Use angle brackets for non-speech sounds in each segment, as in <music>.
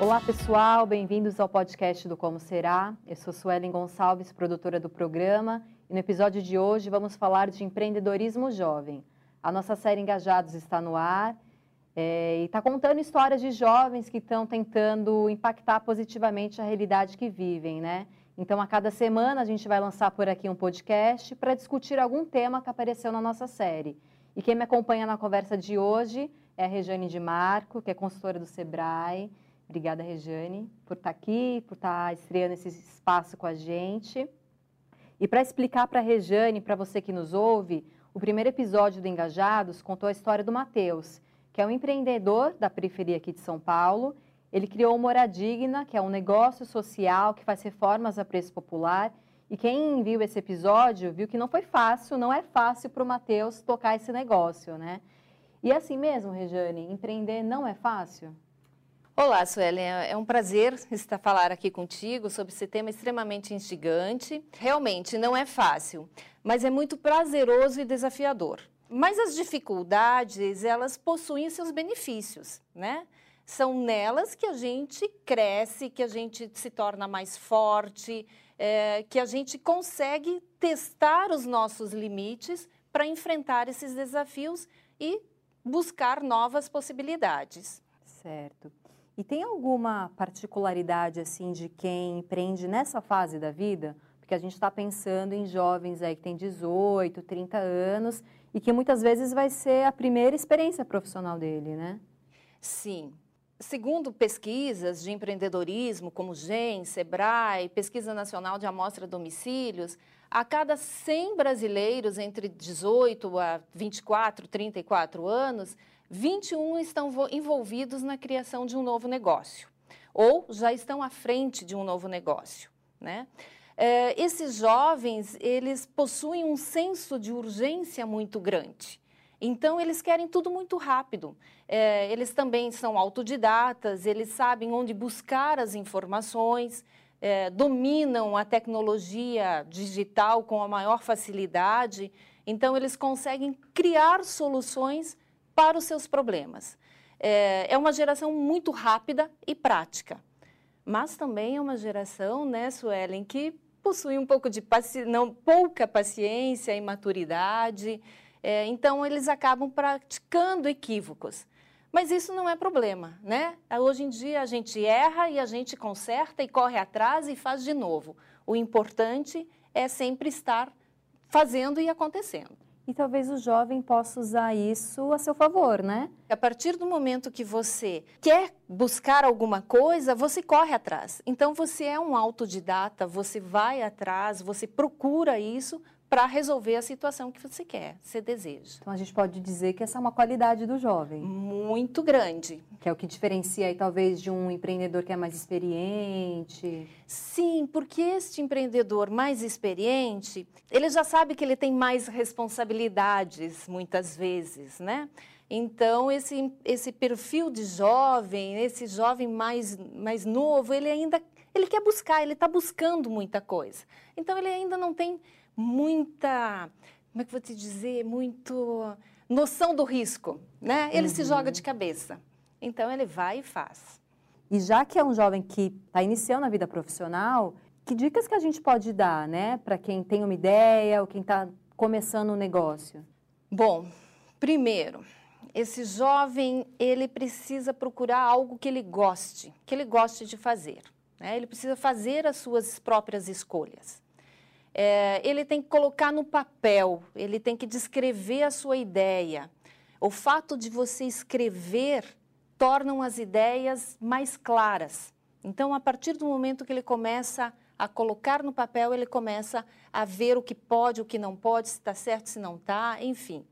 Olá pessoal, bem-vindos ao podcast do Como Será. Eu sou Suelen Gonçalves, produtora do programa, e no episódio de hoje vamos falar de empreendedorismo jovem. A nossa série Engajados está no ar é, e está contando histórias de jovens que estão tentando impactar positivamente a realidade que vivem, né? Então, a cada semana a gente vai lançar por aqui um podcast para discutir algum tema que apareceu na nossa série. E quem me acompanha na conversa de hoje é a Rejane de Marco, que é consultora do Sebrae. Obrigada, Rejane, por estar tá aqui, por estar tá estreando esse espaço com a gente. E para explicar para a Rejane, para você que nos ouve, o primeiro episódio do Engajados contou a história do Matheus, que é um empreendedor da periferia aqui de São Paulo ele criou o Moradigna, que é um negócio social que faz reformas a preço popular. E quem viu esse episódio viu que não foi fácil, não é fácil para o Matheus tocar esse negócio, né? E é assim mesmo, Rejane, empreender não é fácil? Olá, Suelen, é um prazer estar falar aqui contigo sobre esse tema extremamente instigante. Realmente não é fácil, mas é muito prazeroso e desafiador. Mas as dificuldades, elas possuem seus benefícios, né? são nelas que a gente cresce, que a gente se torna mais forte, é, que a gente consegue testar os nossos limites para enfrentar esses desafios e buscar novas possibilidades. Certo. E tem alguma particularidade assim de quem empreende nessa fase da vida? Porque a gente está pensando em jovens aí que têm 18, 30 anos e que muitas vezes vai ser a primeira experiência profissional dele, né? Sim, Segundo pesquisas de empreendedorismo, como GEM, SEBRAE, Pesquisa Nacional de Amostra Domicílios, a cada 100 brasileiros entre 18 a 24, 34 anos, 21 estão envolvidos na criação de um novo negócio, ou já estão à frente de um novo negócio. Né? É, esses jovens, eles possuem um senso de urgência muito grande. Então, eles querem tudo muito rápido. É, eles também são autodidatas, eles sabem onde buscar as informações, é, dominam a tecnologia digital com a maior facilidade. Então, eles conseguem criar soluções para os seus problemas. É, é uma geração muito rápida e prática. Mas também é uma geração, né, Suelen, que possui um pouco de paci... não pouca paciência e maturidade. É, então, eles acabam praticando equívocos. Mas isso não é problema, né? Hoje em dia a gente erra e a gente conserta e corre atrás e faz de novo. O importante é sempre estar fazendo e acontecendo. E talvez o jovem possa usar isso a seu favor, né? A partir do momento que você quer buscar alguma coisa, você corre atrás. Então você é um autodidata, você vai atrás, você procura isso para resolver a situação que você quer, você deseja. Então a gente pode dizer que essa é uma qualidade do jovem. Muito grande. Que é o que diferencia aí, talvez de um empreendedor que é mais experiente. Sim, porque este empreendedor mais experiente, ele já sabe que ele tem mais responsabilidades muitas vezes, né? Então, esse, esse perfil de jovem, esse jovem mais, mais novo, ele ainda ele quer buscar, ele está buscando muita coisa. Então, ele ainda não tem muita, como é que vou te dizer, muito noção do risco, né? Ele uhum. se joga de cabeça. Então ele vai e faz. E já que é um jovem que está iniciando a vida profissional, que dicas que a gente pode dar, né, para quem tem uma ideia ou quem está começando um negócio? Bom, primeiro, esse jovem ele precisa procurar algo que ele goste, que ele goste de fazer. Né? Ele precisa fazer as suas próprias escolhas é, ele tem que colocar no papel, ele tem que descrever a sua ideia. O fato de você escrever tornam as ideias mais claras. Então, a partir do momento que ele começa a colocar no papel, ele começa a ver o que pode, o que não pode, se está certo, se não está, enfim.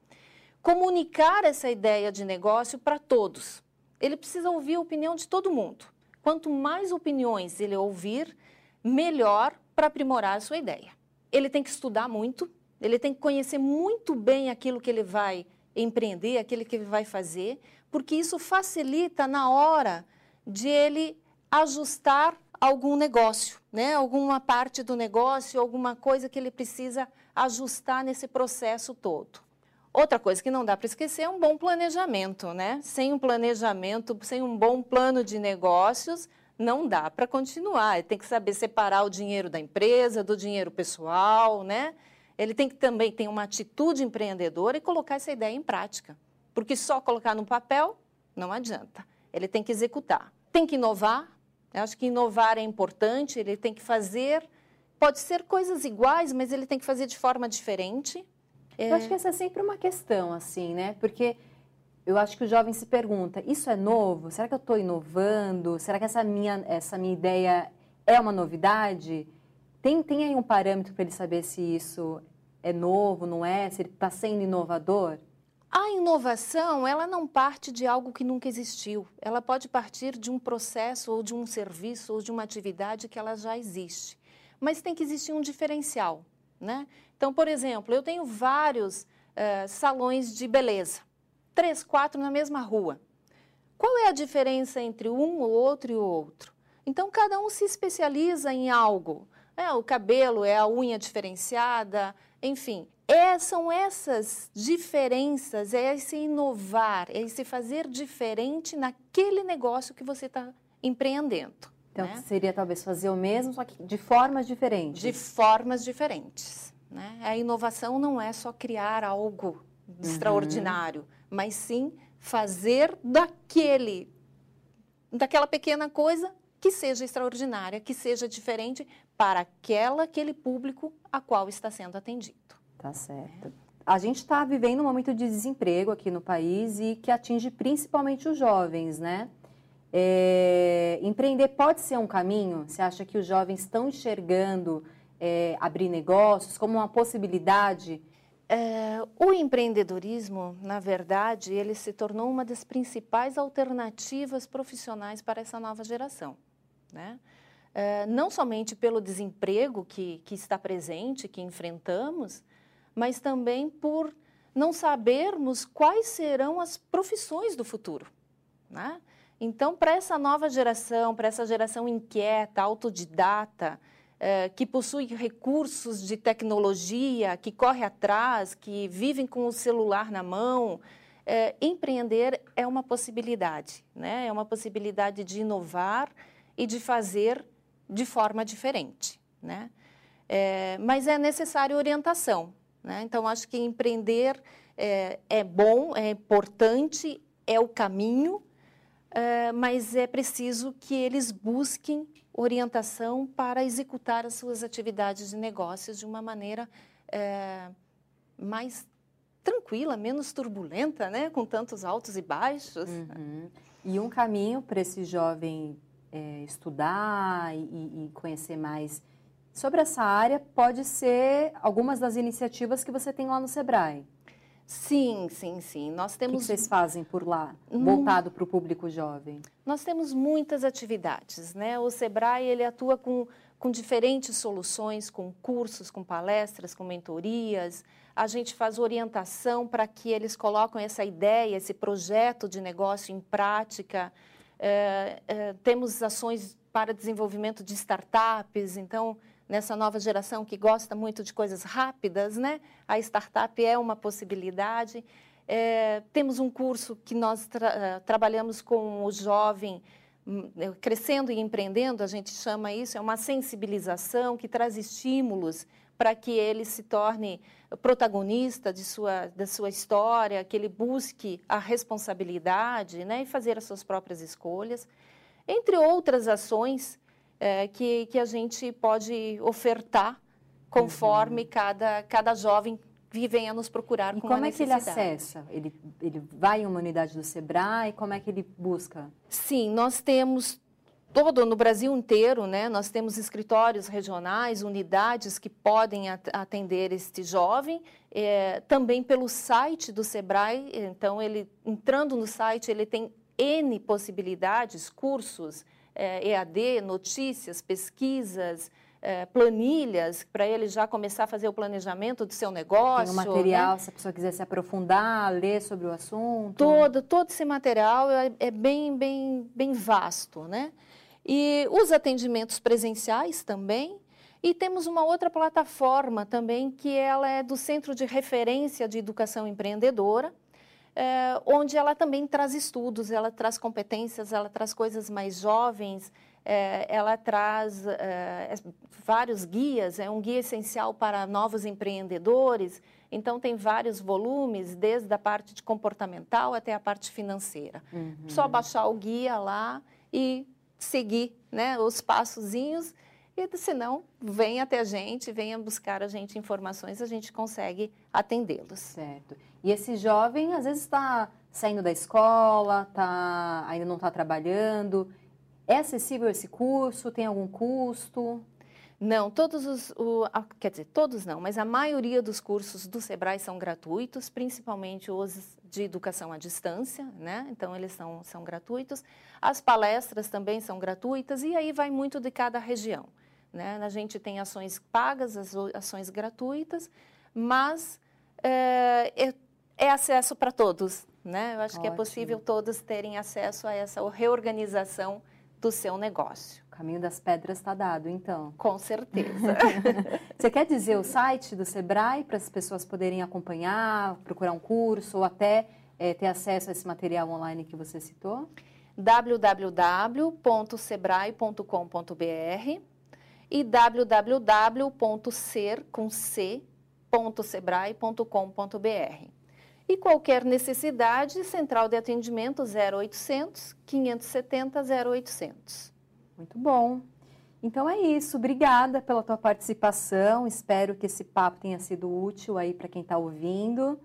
Comunicar essa ideia de negócio para todos. Ele precisa ouvir a opinião de todo mundo. Quanto mais opiniões ele ouvir, melhor para aprimorar a sua ideia ele tem que estudar muito, ele tem que conhecer muito bem aquilo que ele vai empreender, aquilo que ele vai fazer, porque isso facilita na hora de ele ajustar algum negócio, né? alguma parte do negócio, alguma coisa que ele precisa ajustar nesse processo todo. Outra coisa que não dá para esquecer é um bom planejamento, né? Sem um planejamento, sem um bom plano de negócios, não dá para continuar. Ele tem que saber separar o dinheiro da empresa, do dinheiro pessoal, né? Ele tem que também ter uma atitude empreendedora e colocar essa ideia em prática. Porque só colocar no papel não adianta. Ele tem que executar. Tem que inovar. Eu acho que inovar é importante. Ele tem que fazer. Pode ser coisas iguais, mas ele tem que fazer de forma diferente. Eu acho que essa é sempre uma questão, assim, né? Porque eu acho que o jovem se pergunta: isso é novo? Será que eu estou inovando? Será que essa minha, essa minha ideia é uma novidade? Tem, tem aí um parâmetro para ele saber se isso é novo, não é? Se ele está sendo inovador? A inovação, ela não parte de algo que nunca existiu. Ela pode partir de um processo ou de um serviço ou de uma atividade que ela já existe. Mas tem que existir um diferencial, né? Então, por exemplo, eu tenho vários uh, salões de beleza, três, quatro na mesma rua. Qual é a diferença entre um, o outro e o outro? Então, cada um se especializa em algo. É, o cabelo é a unha diferenciada, enfim. É, são essas diferenças, é esse inovar, é esse fazer diferente naquele negócio que você está empreendendo. Então, né? seria talvez fazer o mesmo, só que de formas diferentes. De formas diferentes. Né? A inovação não é só criar algo uhum. extraordinário, mas sim fazer daquele, daquela pequena coisa que seja extraordinária, que seja diferente para aquela, aquele público a qual está sendo atendido. Tá certo. A gente está vivendo um momento de desemprego aqui no país e que atinge principalmente os jovens, né? É, empreender pode ser um caminho? Você acha que os jovens estão enxergando é, abrir negócios como uma possibilidade? É, o empreendedorismo, na verdade, ele se tornou uma das principais alternativas profissionais para essa nova geração. Né? É, não somente pelo desemprego que, que está presente, que enfrentamos, mas também por não sabermos quais serão as profissões do futuro. Né? Então, para essa nova geração, para essa geração inquieta, autodidata, é, que possui recursos de tecnologia, que corre atrás, que vivem com o celular na mão, é, empreender é uma possibilidade, né? é uma possibilidade de inovar e de fazer de forma diferente. Né? É, mas é necessário orientação. Né? Então, acho que empreender é, é bom, é importante, é o caminho, é, mas é preciso que eles busquem orientação para executar as suas atividades de negócios de uma maneira é, mais tranquila, menos turbulenta, né? com tantos altos e baixos. Uhum. E um caminho para esse jovem é, estudar e, e, conhecer mais sobre essa área pode ser algumas das iniciativas que você tem lá no Sebrae. Sim, sim, sim. Nós temos. O que vocês fazem por lá, hum. voltado para o público jovem? Nós temos muitas atividades, né? O Sebrae ele atua com, com diferentes soluções, com cursos, com palestras, com mentorias. A gente faz orientação para que eles coloquem essa ideia, esse projeto de negócio em prática. É, é, temos ações para desenvolvimento de startups, então nessa nova geração que gosta muito de coisas rápidas, né? A startup é uma possibilidade. É, temos um curso que nós tra eh, trabalhamos com o jovem hum, eh, crescendo e empreendendo, a gente chama isso, é uma sensibilização que traz estímulos para que ele se torne protagonista de sua, da sua história, que ele busque a responsabilidade né, e fazer as suas próprias escolhas, entre outras ações é, que, que a gente pode ofertar conforme uhum. cada, cada jovem venha nos procurar e com como é que ele acessa? Ele, ele vai em uma unidade do SEBRAE? Como é que ele busca? Sim, nós temos todo no Brasil inteiro, né? Nós temos escritórios regionais, unidades que podem atender este jovem, é, também pelo site do Sebrae. Então, ele entrando no site, ele tem n possibilidades, cursos, EAD, notícias, pesquisas, é, planilhas, para ele já começar a fazer o planejamento do seu negócio. Tem um material, né? se a pessoa quiser se aprofundar, ler sobre o assunto. Todo, todo esse material é, é bem, bem, bem vasto, né? E os atendimentos presenciais também. E temos uma outra plataforma também, que ela é do Centro de Referência de Educação Empreendedora, é, onde ela também traz estudos, ela traz competências, ela traz coisas mais jovens, é, ela traz é, vários guias, é um guia essencial para novos empreendedores. Então, tem vários volumes, desde a parte de comportamental até a parte financeira. Uhum. Só baixar o guia lá e seguir né, os passozinhos. E se não, venha até a gente, venha buscar a gente informações, a gente consegue atendê-los. Certo. E esse jovem, às vezes, está saindo da escola, tá, ainda não está trabalhando. É acessível esse curso? Tem algum custo? Não, todos os, o, quer dizer, todos não, mas a maioria dos cursos do Sebrae são gratuitos, principalmente os de educação à distância, né? Então eles são, são gratuitos. As palestras também são gratuitas e aí vai muito de cada região, né? A gente tem ações pagas, as ações gratuitas, mas é, é, é acesso para todos, né? Eu acho Ótimo. que é possível todos terem acesso a essa reorganização do seu negócio. O caminho das pedras está dado, então. Com certeza. <laughs> Você quer dizer o site do Sebrae para as pessoas poderem acompanhar, procurar um curso ou até é, ter acesso a esse material online que você citou? www.sebrae.com.br e www.ser.sebrae.com.br. E qualquer necessidade, central de atendimento 0800 570 0800. Muito bom. Então é isso. Obrigada pela tua participação. Espero que esse papo tenha sido útil aí para quem está ouvindo.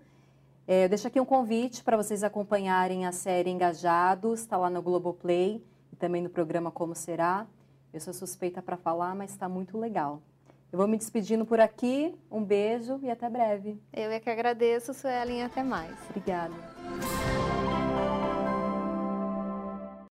É, eu deixo aqui um convite para vocês acompanharem a série Engajados, está lá no Globoplay e também no programa Como Será. Eu sou suspeita para falar, mas está muito legal. Eu vou me despedindo por aqui. Um beijo e até breve. Eu é que agradeço, Suelen, até mais. Obrigada.